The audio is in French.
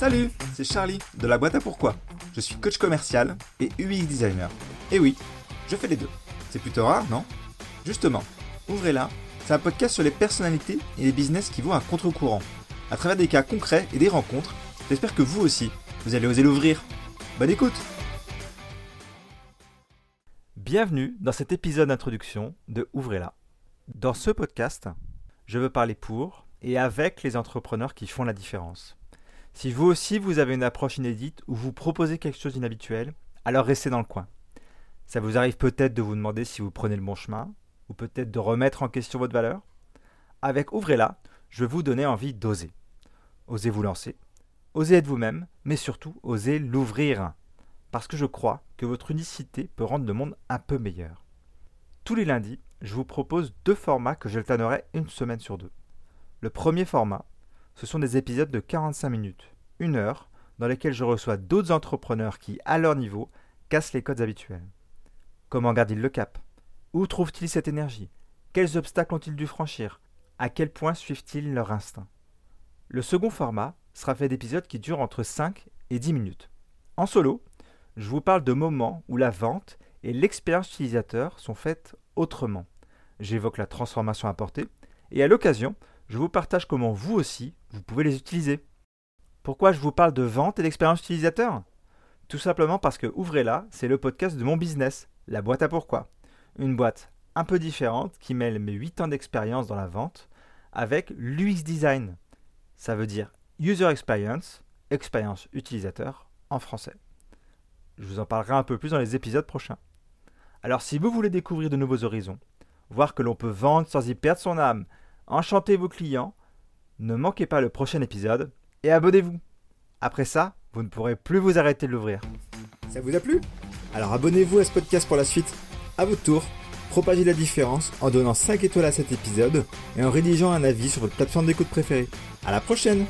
Salut, c'est Charlie de la boîte à pourquoi. Je suis coach commercial et UX designer. Et oui, je fais les deux. C'est plutôt rare, non? Justement, ouvrez-la, c'est un podcast sur les personnalités et les business qui vont à contre-courant. À travers des cas concrets et des rencontres, j'espère que vous aussi, vous allez oser l'ouvrir. Bonne écoute Bienvenue dans cet épisode d'introduction de Ouvrez-la. Dans ce podcast, je veux parler pour et avec les entrepreneurs qui font la différence. Si vous aussi vous avez une approche inédite ou vous proposez quelque chose d'inhabituel, alors restez dans le coin. Ça vous arrive peut-être de vous demander si vous prenez le bon chemin, ou peut-être de remettre en question votre valeur. Avec Ouvrez-la, je vais vous donner envie d'oser. Osez vous lancer, osez être vous-même, mais surtout osez l'ouvrir. Parce que je crois que votre unicité peut rendre le monde un peu meilleur. Tous les lundis, je vous propose deux formats que j'alternerai une semaine sur deux. Le premier format, ce sont des épisodes de 45 minutes, une heure, dans lesquels je reçois d'autres entrepreneurs qui, à leur niveau, cassent les codes habituels. Comment gardent-ils le cap? Où trouvent-ils cette énergie? Quels obstacles ont-ils dû franchir? À quel point suivent-ils leur instinct? Le second format sera fait d'épisodes qui durent entre 5 et 10 minutes. En solo, je vous parle de moments où la vente et l'expérience utilisateur sont faites autrement. J'évoque la transformation apportée et à l'occasion, je vous partage comment vous aussi, vous pouvez les utiliser. Pourquoi je vous parle de vente et d'expérience utilisateur? Tout simplement parce que Ouvrez-la, c'est le podcast de mon business, la boîte à pourquoi. Une boîte un peu différente qui mêle mes 8 ans d'expérience dans la vente avec l'UX design. Ça veut dire User Experience, expérience utilisateur en français. Je vous en parlerai un peu plus dans les épisodes prochains. Alors si vous voulez découvrir de nouveaux horizons, voir que l'on peut vendre sans y perdre son âme, enchantez vos clients, ne manquez pas le prochain épisode et abonnez-vous. Après ça, vous ne pourrez plus vous arrêter de l'ouvrir. Ça vous a plu? Alors abonnez-vous à ce podcast pour la suite. À votre tour, propagez la différence en donnant 5 étoiles à cet épisode et en rédigeant un avis sur votre plateforme d'écoute préférée. À la prochaine